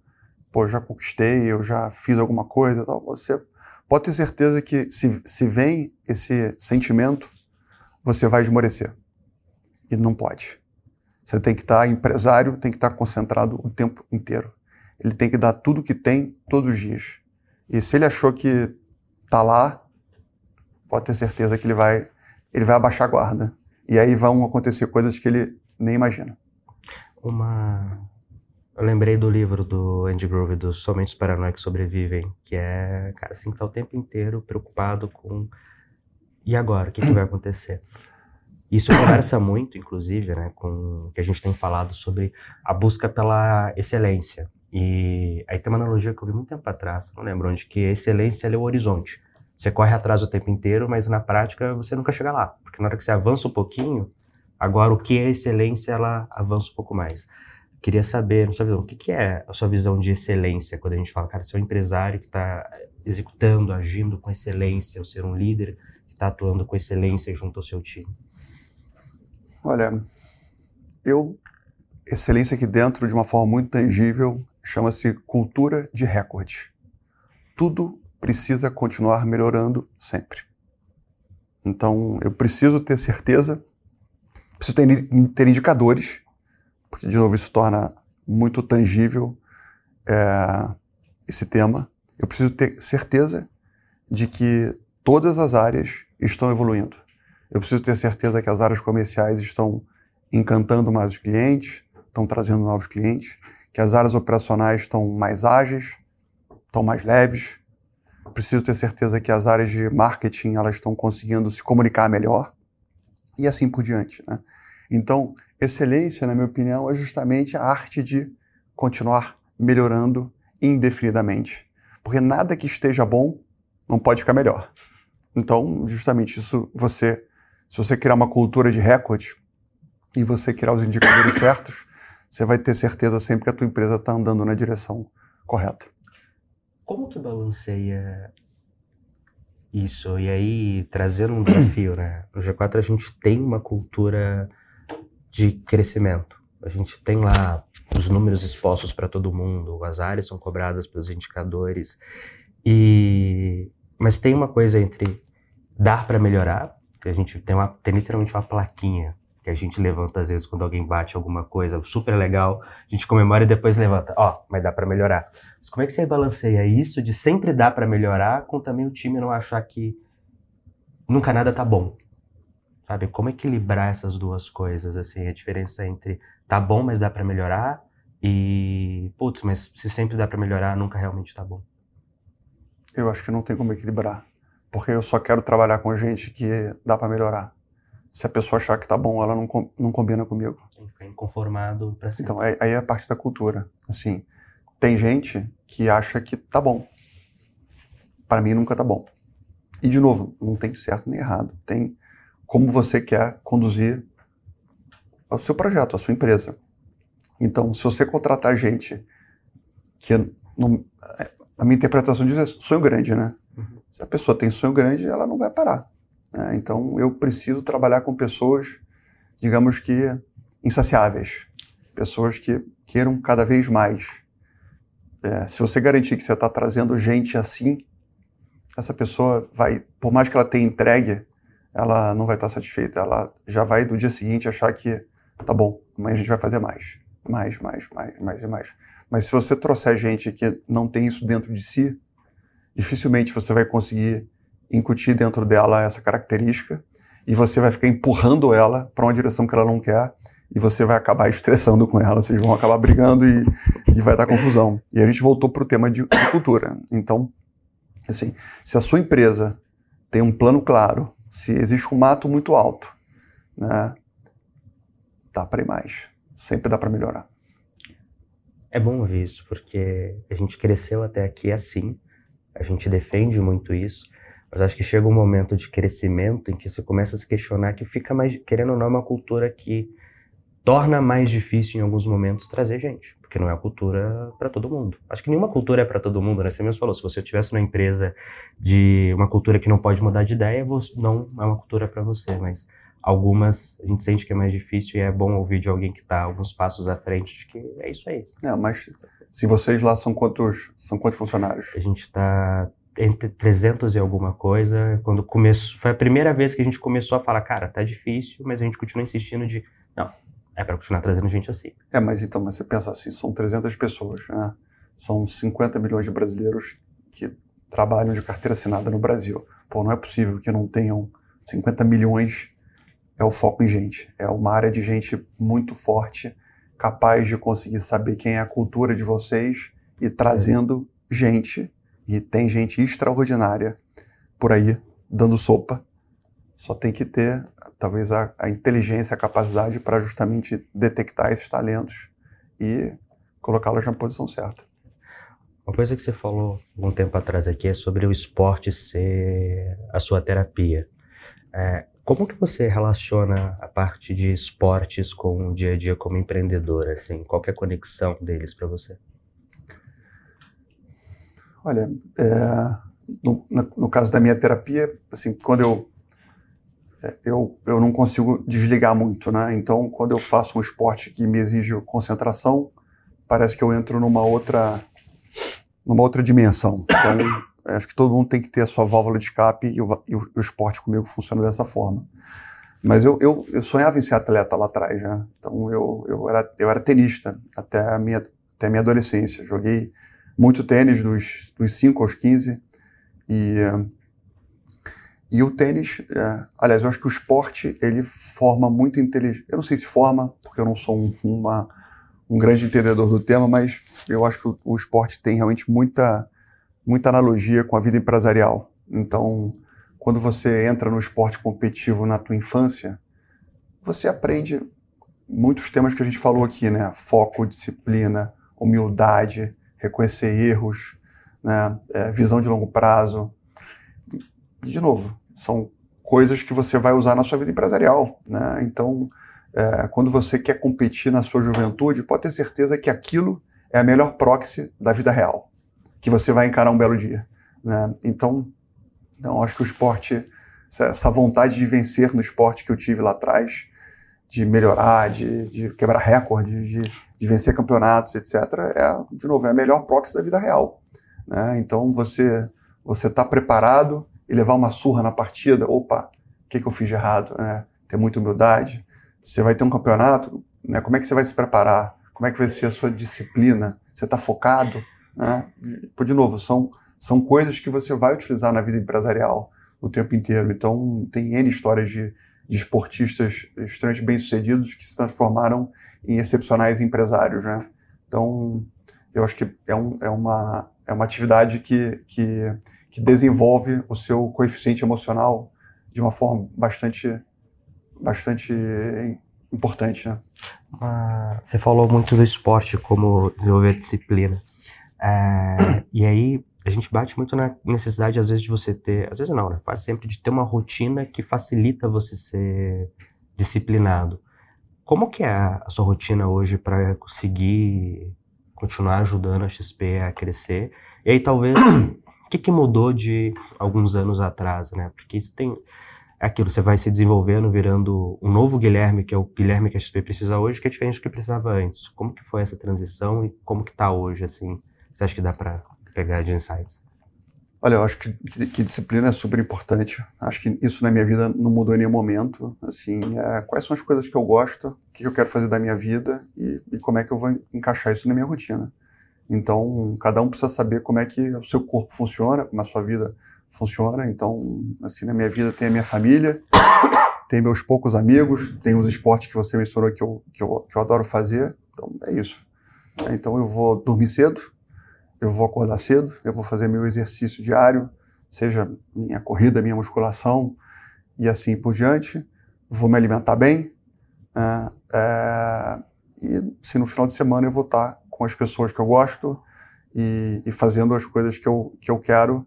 pô, já conquistei, eu já fiz alguma coisa, tal, você pode ter certeza que se, se vem esse sentimento, você vai esmorecer. E não pode. Você tem que estar, empresário tem que estar concentrado o tempo inteiro. Ele tem que dar tudo que tem todos os dias. E se ele achou que tá lá, pode ter certeza que ele vai, ele vai abaixar a guarda. E aí vão acontecer coisas que ele nem imagina. Uma. Eu lembrei do livro do Andy Grove, dos Somente os Paranoicos Sobrevivem, que é, cara, assim, tá o tempo inteiro preocupado com. E agora? O que, que vai acontecer? Isso conversa muito, inclusive, né, com o que a gente tem falado sobre a busca pela excelência. E aí tem uma analogia que eu vi muito tempo atrás, não lembro onde, que a excelência é o horizonte. Você corre atrás o tempo inteiro, mas na prática você nunca chega lá. Porque na hora que você avança um pouquinho, agora o que é excelência, ela avança um pouco mais. Queria saber, na sua visão, o que, que é a sua visão de excelência quando a gente fala, cara, você é um empresário que está executando, agindo com excelência, ou ser um líder que está atuando com excelência junto ao seu time? Olha, eu excelência aqui dentro de uma forma muito tangível chama-se cultura de recorde. Tudo precisa continuar melhorando sempre. Então, eu preciso ter certeza, preciso ter, ter indicadores, porque, de novo, isso torna muito tangível é, esse tema. Eu preciso ter certeza de que todas as áreas estão evoluindo. Eu preciso ter certeza que as áreas comerciais estão encantando mais os clientes, estão trazendo novos clientes, que as áreas operacionais estão mais ágeis, estão mais leves. Preciso ter certeza que as áreas de marketing elas estão conseguindo se comunicar melhor e assim por diante. Né? Então, excelência, na minha opinião, é justamente a arte de continuar melhorando indefinidamente, porque nada que esteja bom não pode ficar melhor. Então, justamente isso, você, se você criar uma cultura de recorde e você criar os indicadores certos, você vai ter certeza sempre que a tua empresa está andando na direção correta. Como que balanceia isso? E aí, trazendo um desafio, né? No G4 a gente tem uma cultura de crescimento. A gente tem lá os números expostos para todo mundo, as áreas são cobradas pelos indicadores. E mas tem uma coisa entre dar para melhorar, que a gente tem, uma, tem literalmente uma plaquinha a gente levanta às vezes quando alguém bate alguma coisa super legal, a gente comemora e depois levanta, ó, oh, mas dá para melhorar. Mas como é que você balanceia isso de sempre dar para melhorar com também o time não achar que nunca nada tá bom? Sabe? Como equilibrar essas duas coisas assim, a diferença entre tá bom, mas dá para melhorar e putz, mas se sempre dá para melhorar, nunca realmente tá bom. Eu acho que não tem como equilibrar, porque eu só quero trabalhar com gente que dá para melhorar se a pessoa achar que tá bom, ela não, não combina comigo. Tem que ficar inconformado pra sempre. Então, aí é a parte da cultura. Assim, tem gente que acha que tá bom. Para mim nunca tá bom. E de novo, não tem certo nem errado. Tem como você quer conduzir o seu projeto, a sua empresa. Então, se você contratar gente que não, a minha interpretação diz é sonho grande, né? Uhum. Se a pessoa tem sonho grande, ela não vai parar. Né? Então, eu preciso trabalhar com pessoas, digamos que insaciáveis, pessoas que queiram cada vez mais. É, se você garantir que você está trazendo gente assim, essa pessoa vai, por mais que ela tenha entregue, ela não vai estar satisfeita. Ela já vai do dia seguinte achar que tá bom, amanhã a gente vai fazer mais, mais, mais, mais, mais e mais. Mas se você trouxer gente que não tem isso dentro de si, dificilmente você vai conseguir incutir dentro dela essa característica e você vai ficar empurrando ela para uma direção que ela não quer e você vai acabar estressando com ela, vocês vão acabar brigando e, e vai dar confusão. E a gente voltou para o tema de, de cultura. Então, assim, se a sua empresa tem um plano claro, se existe um mato muito alto, né, dá para ir mais. Sempre dá para melhorar. É bom ouvir isso, porque a gente cresceu até aqui assim, a gente defende muito isso, mas acho que chega um momento de crescimento em que você começa a se questionar que fica mais, querendo ou não, é uma cultura que torna mais difícil em alguns momentos trazer gente, porque não é a cultura para todo mundo. Acho que nenhuma cultura é para todo mundo, né? Você mesmo falou, se você tivesse uma empresa de uma cultura que não pode mudar de ideia, não é uma cultura para você, mas algumas a gente sente que é mais difícil e é bom ouvir de alguém que está alguns passos à frente de que é isso aí. É, mas se vocês lá são quantos são quantos funcionários? A gente está entre 300 e alguma coisa, quando começou, foi a primeira vez que a gente começou a falar, cara, tá difícil, mas a gente continua insistindo de, não, é para continuar trazendo gente assim. É, mas então, mas você pensa assim, são 300 pessoas, né? São 50 milhões de brasileiros que trabalham de carteira assinada no Brasil. pô, não é possível que não tenham 50 milhões. É o foco em gente. É uma área de gente muito forte, capaz de conseguir saber quem é a cultura de vocês e trazendo gente. E tem gente extraordinária por aí dando sopa. Só tem que ter, talvez, a, a inteligência, a capacidade para justamente detectar esses talentos e colocá-los na posição certa. Uma coisa que você falou um tempo atrás aqui é sobre o esporte ser a sua terapia. É, como que você relaciona a parte de esportes com o dia a dia como empreendedor? Assim, qual é a conexão deles para você? Olha, é, no, no, caso da minha terapia, assim, quando eu, é, eu eu não consigo desligar muito, né? Então, quando eu faço um esporte que me exige concentração, parece que eu entro numa outra numa outra dimensão. Então, acho que todo mundo tem que ter a sua válvula de escape e o, e o esporte comigo funciona dessa forma. Mas eu, eu, eu, sonhava em ser atleta lá atrás, né? Então eu, eu, era, eu era tenista até a minha, até a minha adolescência. Joguei muito tênis dos, dos 5 aos 15. E, e o tênis, é, aliás, eu acho que o esporte ele forma muito inteligência. Eu não sei se forma, porque eu não sou um, uma, um grande entendedor do tema, mas eu acho que o, o esporte tem realmente muita, muita analogia com a vida empresarial. Então, quando você entra no esporte competitivo na tua infância, você aprende muitos temas que a gente falou aqui, né? Foco, disciplina, humildade, reconhecer erros, né? É, visão de longo prazo. De novo, são coisas que você vai usar na sua vida empresarial, né? Então, é, quando você quer competir na sua juventude, pode ter certeza que aquilo é a melhor proxy da vida real, que você vai encarar um belo dia. Né? Então, então, acho que o esporte, essa vontade de vencer no esporte que eu tive lá atrás, de melhorar, de, de quebrar recordes, de, de, vencer campeonatos, etc., é, de novo, é a melhor proxy da vida real. Né? Então, você você está preparado e levar uma surra na partida, opa, o que, que eu fiz de errado? Né? Ter muita humildade, você vai ter um campeonato, né? Como é que você vai se preparar? Como é que vai ser a sua disciplina? Você está focado? Né? E, de novo, são, são coisas que você vai utilizar na vida empresarial o tempo inteiro. Então, tem N histórias de, de esportistas extremamente bem-sucedidos que se transformaram em excepcionais empresários, né? Então, eu acho que é, um, é, uma, é uma atividade que, que, que desenvolve o seu coeficiente emocional de uma forma bastante bastante importante, né? Ah, você falou muito do esporte, como desenvolver disciplina. É, e aí a gente bate muito na necessidade, às vezes, de você ter, às vezes não, né? Quase sempre de ter uma rotina que facilita você ser disciplinado. Como que é a sua rotina hoje para conseguir continuar ajudando a XP a crescer? E aí talvez (clears throat) o que, que mudou de alguns anos atrás, né? Porque isso tem é aquilo, você vai se desenvolvendo, virando um novo Guilherme, que é o Guilherme que a XP precisa hoje, que é diferente do que precisava antes. Como que foi essa transição e como que está hoje, assim? Você acha que dá para pegar de insights? Olha, eu acho que, que, que, disciplina é super importante. Acho que isso na minha vida não mudou em nenhum momento. Assim, é, quais são as coisas que eu gosto, o que eu quero fazer da minha vida e, e como é que eu vou encaixar isso na minha rotina. Então, cada um precisa saber como é que o seu corpo funciona, como a sua vida funciona. Então, assim, na minha vida tem a minha família, tem meus poucos amigos, tem os esportes que você mencionou que eu, que eu, que eu adoro fazer. Então, é isso. Então, eu vou dormir cedo, eu vou acordar cedo, eu vou fazer meu exercício diário, seja minha corrida, minha musculação e assim por diante. Vou me alimentar bem. Né? É, e se no final de semana eu vou estar com as pessoas que eu gosto e, e fazendo as coisas que eu, que eu quero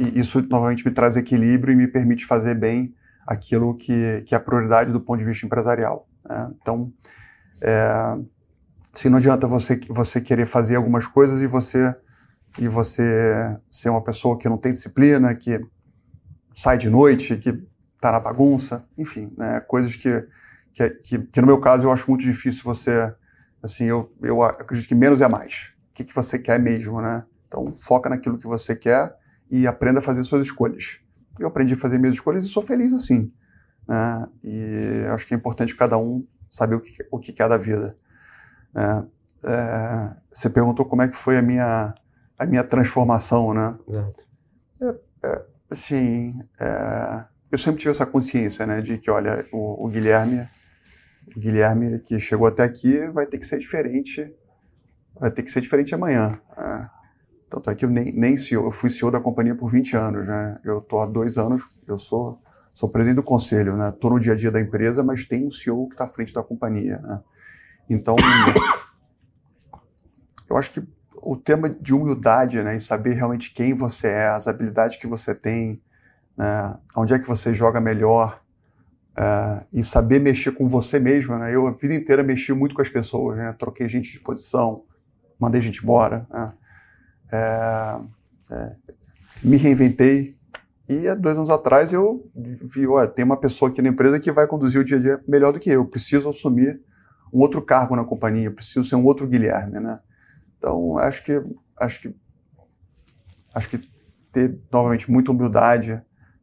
e isso novamente me traz equilíbrio e me permite fazer bem aquilo que, que é a prioridade do ponto de vista empresarial. Né? Então, é, se não adianta você, você querer fazer algumas coisas e você e você ser uma pessoa que não tem disciplina, que sai de noite, que está na bagunça, enfim, né? coisas que, que, que, que, no meu caso eu acho muito difícil você, assim, eu, eu acredito que menos é mais. O que, que você quer mesmo, né? Então foca naquilo que você quer e aprenda a fazer suas escolhas. Eu aprendi a fazer minhas escolhas e sou feliz assim. Né? E acho que é importante cada um saber o que, o que quer da vida. Né? É, você perguntou como é que foi a minha, a minha transformação, né? É, é, assim, é, eu sempre tive essa consciência, né, de que, olha, o, o, Guilherme, o Guilherme que chegou até aqui vai ter que ser diferente, vai ter que ser diferente amanhã. Né? Tanto é que eu nem, nem CEO, eu fui CEO da companhia por 20 anos, né, eu tô há dois anos, eu sou, sou presidente do conselho, né, tô no dia a dia da empresa, mas tem um CEO que está à frente da companhia, né. Então, (coughs) eu acho que o tema de humildade, né, e saber realmente quem você é, as habilidades que você tem, né, onde é que você joga melhor, é, e saber mexer com você mesmo, né? Eu a vida inteira mexi muito com as pessoas, né? Troquei gente de posição, mandei gente embora, né? é, é, me reinventei e há dois anos atrás eu vi, olha, tem uma pessoa aqui na empresa que vai conduzir o dia a dia melhor do que eu. Preciso assumir um outro cargo na companhia, preciso ser um outro Guilherme, né? Então, acho que acho que acho que ter novamente muita humildade,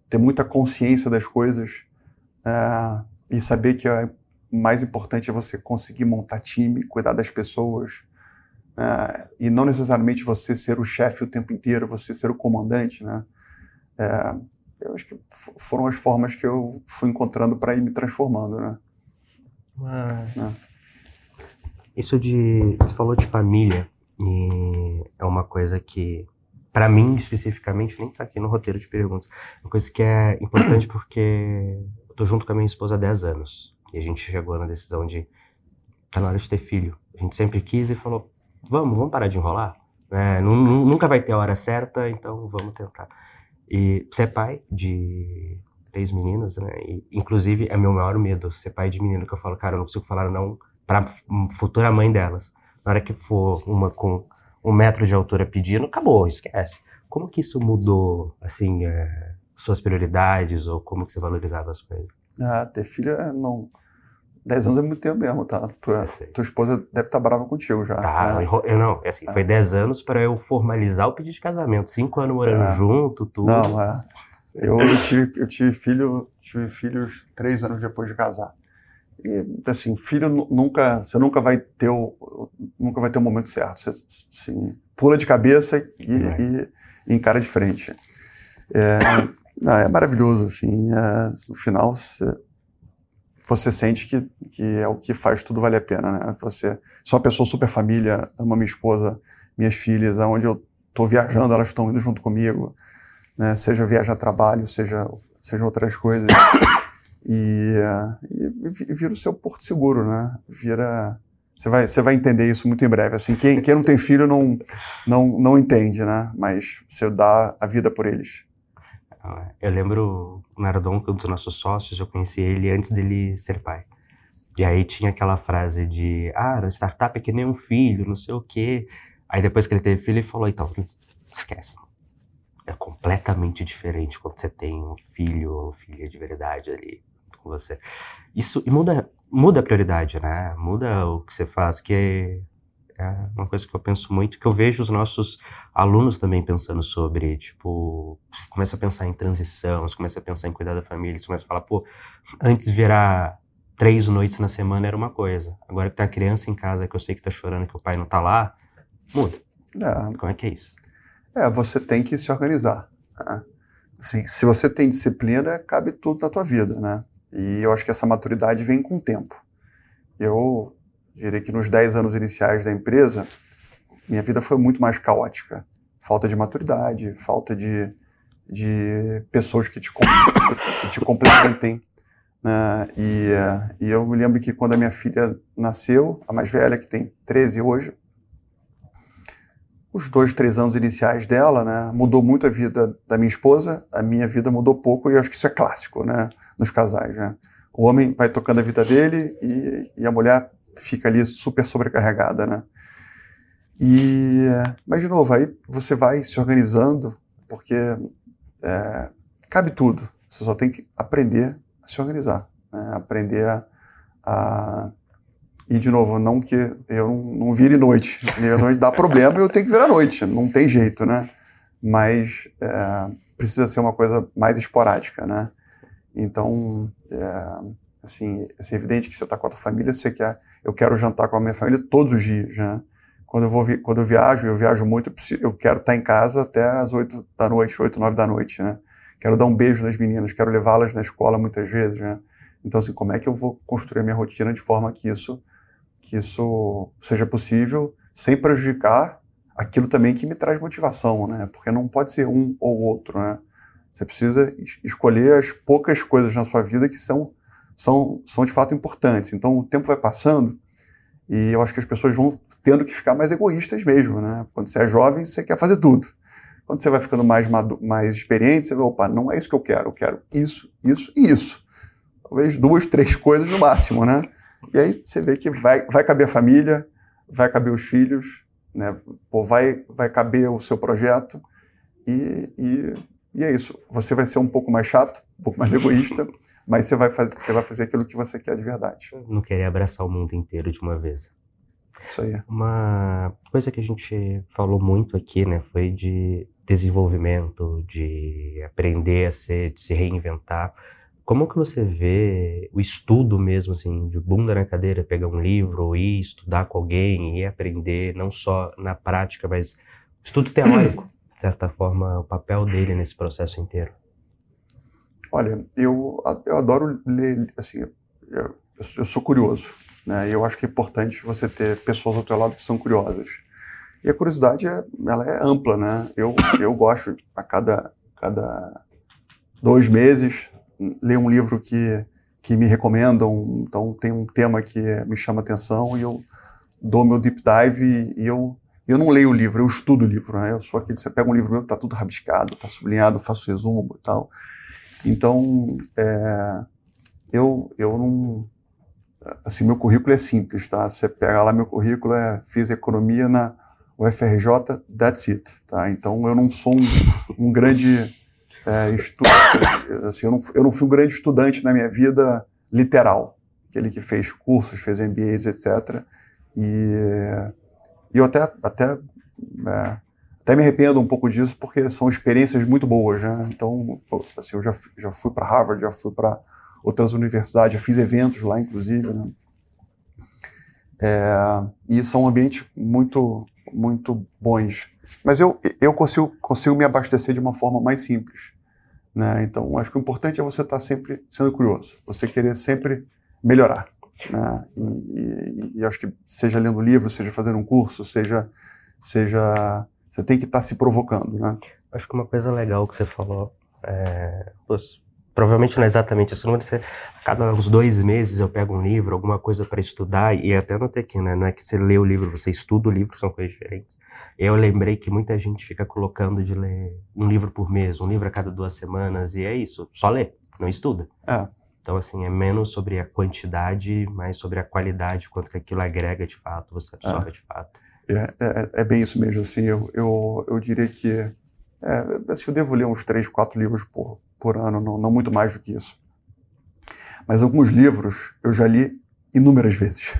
ter muita consciência das coisas é, e saber que é mais importante é você conseguir montar time, cuidar das pessoas é, e não necessariamente você ser o chefe o tempo inteiro, você ser o comandante, né? É, eu acho que foram as formas que eu fui encontrando para ir me transformando, né? É. Isso de você falou de família e é uma coisa que, para mim especificamente, nem tá aqui no roteiro de perguntas. É uma coisa que é importante (clears throat) porque eu tô junto com a minha esposa há 10 anos. E a gente chegou na decisão de tá na hora de ter filho. A gente sempre quis e falou: vamos, vamos parar de enrolar. É, nunca vai ter a hora certa, então vamos tentar. E ser pai de três meninas, né? E, inclusive é meu maior medo ser pai de menino, que eu falo, cara, eu não consigo falar não para futura mãe delas. Na hora que for uma com um metro de altura pedindo, acabou, esquece. Como que isso mudou, assim, é, suas prioridades ou como que você valorizava as coisas? Ah, ter filho é não... dez anos é muito tempo mesmo, tá? Tua, tua esposa deve estar tá brava contigo já. Tá, né? eu não, é assim, é. foi dez anos para eu formalizar o pedido de casamento. Cinco anos morando é. junto, tudo. Não, é. Eu, tive, eu tive filho, tive filhos três anos depois de casar. E, assim, filho nunca, você nunca vai ter o, nunca vai ter o momento certo. Você, assim, pula de cabeça e, e, e encara de frente. É, não, é maravilhoso, assim. É, no final, você, você sente que, que é o que faz tudo valer a pena, né? Você, sou uma pessoa super família, amo minha esposa, minhas filhas, aonde eu estou viajando, elas estão indo junto comigo, né? Seja viajar a trabalho, seja, seja outras coisas e, e, vira o seu porto seguro, né? Vira você vai, você vai entender isso muito em breve. Assim, quem, quem não tem filho não, não, não entende, né? Mas você dá a vida por eles. Ah, eu lembro o Nardon, que é um dos nossos sócios, eu conheci ele antes dele ser pai. E aí tinha aquela frase de, ah, startup é que nem um filho, não sei o quê. Aí depois que ele teve filho, ele falou, então, esquece. É completamente diferente quando você tem um filho ou filha de verdade ali com você. Isso muda, muda a prioridade, né? Muda o que você faz, que é, é uma coisa que eu penso muito, que eu vejo os nossos alunos também pensando sobre, tipo, você começa a pensar em transição, você começa a pensar em cuidar da família, você começa a falar, pô, antes virar três noites na semana era uma coisa. Agora que tem a criança em casa que eu sei que tá chorando que o pai não tá lá, muda. É. Como é que é isso? É, você tem que se organizar. Né? Assim, se você tem disciplina, cabe tudo na tua vida, né? E eu acho que essa maturidade vem com o tempo. Eu diria que nos 10 anos iniciais da empresa, minha vida foi muito mais caótica. Falta de maturidade, falta de, de pessoas que te, (coughs) que te complementem. Né? E, e eu me lembro que quando a minha filha nasceu, a mais velha, que tem 13 hoje, os dois, três anos iniciais dela, né, mudou muito a vida da minha esposa, a minha vida mudou pouco, e eu acho que isso é clássico, né, nos casais, né. O homem vai tocando a vida dele e, e a mulher fica ali super sobrecarregada, né. E, mas de novo, aí você vai se organizando, porque é, cabe tudo. Você só tem que aprender a se organizar, né, aprender a, a e, de novo, não que eu não, vire noite. A noite dá problema eu tenho que virar noite. Não tem jeito, né? Mas é, precisa ser uma coisa mais esporádica, né? Então, é, assim, é evidente que você está com a tua família, você quer... Eu quero jantar com a minha família todos os dias, né? Quando eu, vou, quando eu viajo, eu viajo muito, eu quero estar em casa até as 8 da noite, 8, 9 da noite, né? quero dar um beijo nas meninas, quero levá-las na escola muitas vezes, né? Então, assim, como é que eu vou construir a minha rotina de forma que isso, que isso seja possível sem prejudicar aquilo também que me traz motivação, né? Porque não pode ser um ou outro, né? Você precisa escolher as poucas coisas na sua vida que são, são, são de fato importantes. Então, o tempo vai passando e eu acho que as pessoas vão tendo que ficar mais egoístas mesmo, né? Quando você é jovem, você quer fazer tudo. Quando você vai ficando mais, mais experiente, você vai, opa, não é isso que eu quero, eu quero isso, isso e isso. Talvez duas, três coisas no máximo, né? E aí você vê que vai, vai caber a família, vai caber os filhos, né? Pô, vai, vai caber o seu projeto e, e, e é isso. Você vai ser um pouco mais chato, um pouco mais egoísta, (laughs) mas você vai, fazer, você vai fazer aquilo que você quer de verdade. Não querer abraçar o mundo inteiro de uma vez. Isso aí. Uma coisa que a gente falou muito aqui, né, foi de desenvolvimento, de aprender a ser, de se reinventar. Como que você vê o estudo mesmo, assim, de bunda na cadeira, pegar um livro, ou ir estudar com alguém e aprender, não só na prática, mas estudo teórico, (clears throat) de certa forma, o papel dele nesse processo inteiro? Olha, eu, eu adoro ler, assim, eu, eu sou curioso, né? Eu acho que é importante você ter pessoas ao teu lado que são curiosas. E a curiosidade, é, ela é ampla, né? Eu, eu gosto, a cada, cada dois meses, ler um livro que, que me recomendam, então tem um tema que me chama atenção e eu dou meu deep dive e, e eu eu não leio o livro, eu estudo o livro, né? Eu sou aquele, você pega um livro meu tá tudo rabiscado, tá sublinhado, faço resumo e tal. Então, é, eu, eu não. Assim, meu currículo é simples, tá? Você pega lá, meu currículo é fiz economia na UFRJ, that's it, tá? Então, eu não sou um, um grande é, assim, eu não, eu não fui um grande estudante na minha vida literal, aquele que fez cursos, fez MBAs, etc. E, e eu até, até é, até me arrependo um pouco disso, porque são experiências muito boas, né? Então, assim, eu já, já fui para Harvard, já fui para outras universidades, já fiz eventos lá, inclusive, né? É, e são ambientes muito, muito bons. Mas eu, eu consigo, consigo me abastecer de uma forma mais simples. Né? Então, acho que o importante é você estar sempre sendo curioso, você querer sempre melhorar. Né? E, e, e acho que seja lendo livro, seja fazendo um curso, seja, seja você tem que estar tá se provocando, né? Acho que uma coisa legal que você falou, é, provavelmente não é exatamente isso, não ser, a cada uns dois meses eu pego um livro, alguma coisa para estudar, e até notei aqui, né? Não é que você lê o livro, você estuda o livro, são coisas diferentes. Eu lembrei que muita gente fica colocando de ler um livro por mês, um livro a cada duas semanas, e é isso, só lê, não estuda. É. Então, assim, é menos sobre a quantidade, mais sobre a qualidade, quanto que aquilo agrega de fato, você absorve é. de fato. É, é, é, bem isso mesmo, assim, eu, eu, eu diria que é, assim, eu devo ler uns três, quatro livros por, por ano, não, não muito mais do que isso. Mas alguns livros eu já li inúmeras vezes.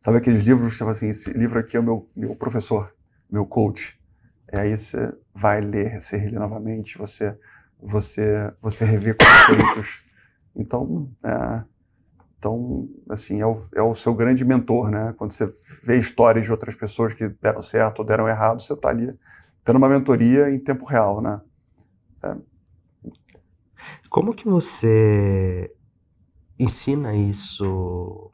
Sabe aqueles livros, tipo assim, esse livro aqui é o meu, meu professor, meu coach. E aí você vai ler, você relê novamente, você, você, você revê conceitos. Então, é, então, assim, é o, é o seu grande mentor, né? Quando você vê histórias de outras pessoas que deram certo ou deram errado, você está ali tendo uma mentoria em tempo real, né? É. Como que você ensina isso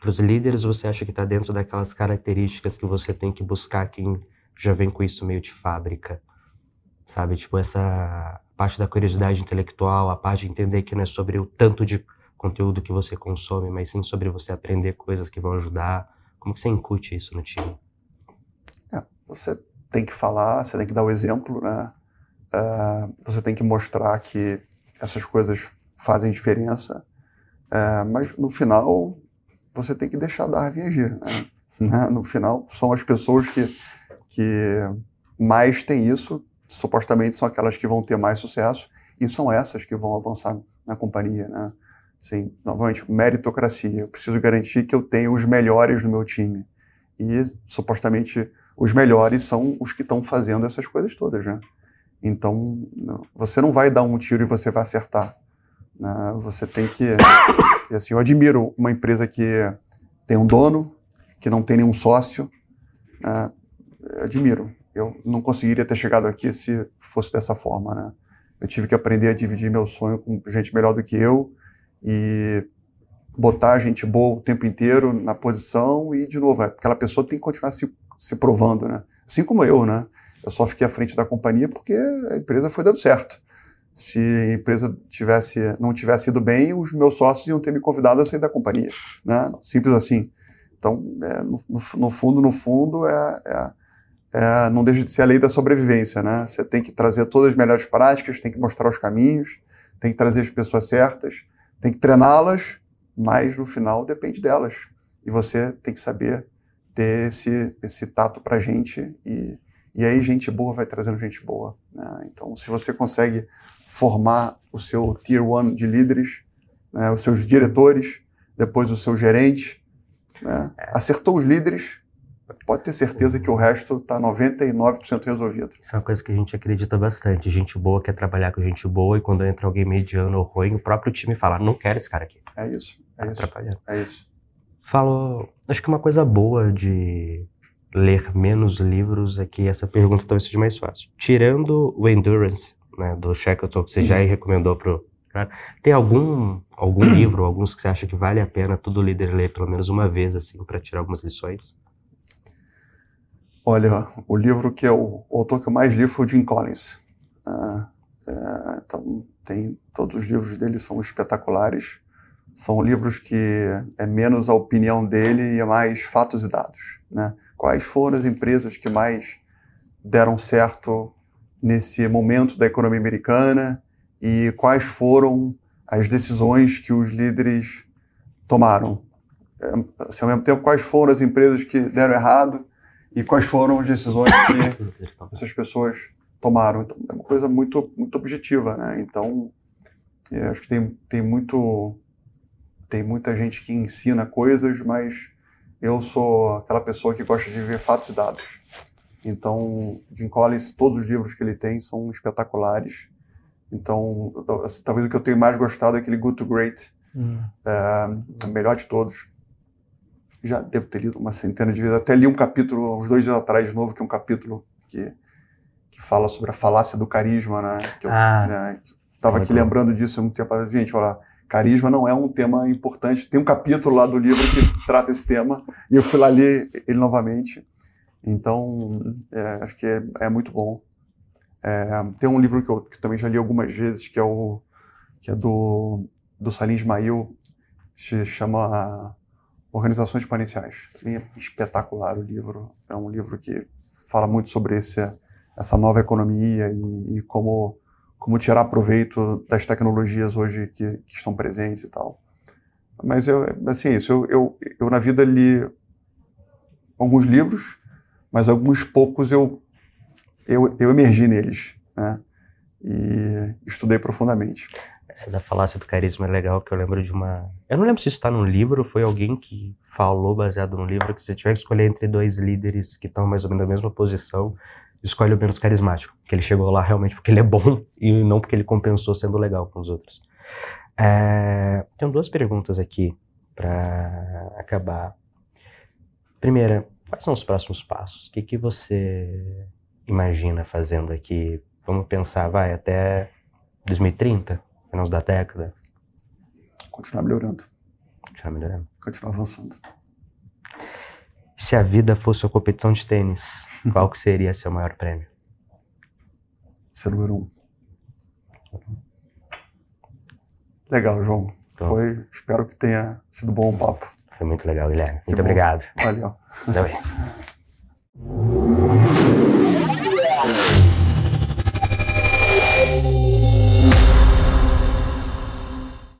para os líderes? Você acha que está dentro daquelas características que você tem que buscar quem já vem com isso meio de fábrica? Sabe, tipo essa parte da curiosidade intelectual, a parte de entender que não é sobre o tanto de conteúdo que você consome, mas sim sobre você aprender coisas que vão ajudar. Como que você incute isso no time? É, você tem que falar, você tem que dar o exemplo, né? Uh, você tem que mostrar que essas coisas fazem diferença, uh, mas no final você tem que deixar Darwin agir. Né? (laughs) né? No final são as pessoas que, que mais têm isso, supostamente são aquelas que vão ter mais sucesso e são essas que vão avançar na companhia, né? Sim, novamente, meritocracia. Eu preciso garantir que eu tenho os melhores no meu time. E, supostamente, os melhores são os que estão fazendo essas coisas todas, né? Então, você não vai dar um tiro e você vai acertar. Né? Você tem que... E, (coughs) assim, eu admiro uma empresa que tem um dono, que não tem nenhum sócio. Né? Admiro. Eu não conseguiria ter chegado aqui se fosse dessa forma, né? eu tive que aprender a dividir meu sonho com gente melhor do que eu e botar gente boa o tempo inteiro na posição e, de novo, aquela pessoa tem que continuar se, se provando, né? Assim como eu, né? Eu só fiquei à frente da companhia porque a empresa foi dando certo. Se a empresa tivesse, não tivesse ido bem, os meus sócios iam ter me convidado a sair da companhia, né? Simples assim. Então, é, no, no, fundo, no fundo, é, é, é, não deixa de ser a lei da sobrevivência, né? Você tem que trazer todas as melhores práticas, tem que mostrar os caminhos, tem que trazer as pessoas certas, tem que treiná-las, mas no final depende delas. E você tem que saber ter esse, esse tato para gente e, e aí gente boa vai trazendo gente boa. Né? Então, se você consegue formar o seu Tier 1 de líderes, né, os seus diretores, depois o seu gerente, né, é. acertou os líderes, pode ter certeza que o resto está 99% resolvido. Isso é uma coisa que a gente acredita bastante. Gente boa quer trabalhar com gente boa e quando entra alguém mediano ou ruim, o próprio time fala, não quero esse cara aqui. É isso, é tá isso. É isso. Falo, acho que uma coisa boa de ler menos livros é que essa pergunta talvez seja mais fácil. Tirando o Endurance, né, do Shackleton, que você já recomendou pro cara, tem algum algum (clears throat) livro, alguns que você acha que vale a pena todo líder ler pelo menos uma vez, assim, para tirar algumas lições? Olha, o livro que o, o autor que eu mais li foi o Jim Collins. Ah, é, então, tem todos os livros dele são espetaculares. São livros que é menos a opinião dele e é mais fatos e dados. Né? Quais foram as empresas que mais deram certo nesse momento da economia americana e quais foram as decisões que os líderes tomaram? É, assim, ao mesmo tempo, quais foram as empresas que deram errado e quais foram as decisões que (coughs) essas pessoas tomaram. Então, é uma coisa muito, muito objetiva, né? Então, é, acho que tem, tem muito tem muita gente que ensina coisas, mas eu sou aquela pessoa que gosta de ver fatos e dados. Então, Jim Collins, todos os livros que ele tem são espetaculares. Então, talvez o que eu tenho mais gostado é aquele Good to Great, hum. é, o melhor de todos já devo ter lido uma centena de vezes. Até li um capítulo, uns dois dias atrás, de novo, que é um capítulo que, que fala sobre a falácia do carisma, né? Que eu ah, né, estava aqui lembrando disso há um tempo. Gente, olha, carisma não é um tema importante. Tem um capítulo lá do livro que trata esse tema, e eu fui lá ler ele novamente. Então, é, acho que é, é muito bom. É, tem um livro que eu que também já li algumas vezes, que é o que é do, do Salim Ismail, se chama Organizações Exponenciais. É espetacular o livro. É um livro que fala muito sobre esse, essa nova economia e, e como, como tirar proveito das tecnologias hoje que, que, estão presentes e tal. Mas eu, assim, isso, eu, eu, eu na vida li alguns livros, mas alguns poucos eu, eu, eu emergi neles, né? E estudei profundamente. Essa da falácia do carisma é legal, que eu lembro de uma. Eu não lembro se isso está no livro ou foi alguém que falou baseado no livro que se tiver que escolher entre dois líderes que estão mais ou menos na mesma posição, escolhe o menos carismático. Que ele chegou lá realmente porque ele é bom e não porque ele compensou sendo legal com os outros. É... Tenho duas perguntas aqui para acabar. Primeira, quais são os próximos passos? O que, que você imagina fazendo aqui? Vamos pensar, vai, até 2030? Finais da década? Continuar melhorando. Continuar melhorando. Continuar avançando. Se a vida fosse uma competição de tênis, (laughs) qual que seria seu maior prêmio? Ser número um. Legal, João. Bom. Foi, espero que tenha sido bom o papo. Foi muito legal, Guilherme. Muito obrigado. Valeu. Bem. (laughs)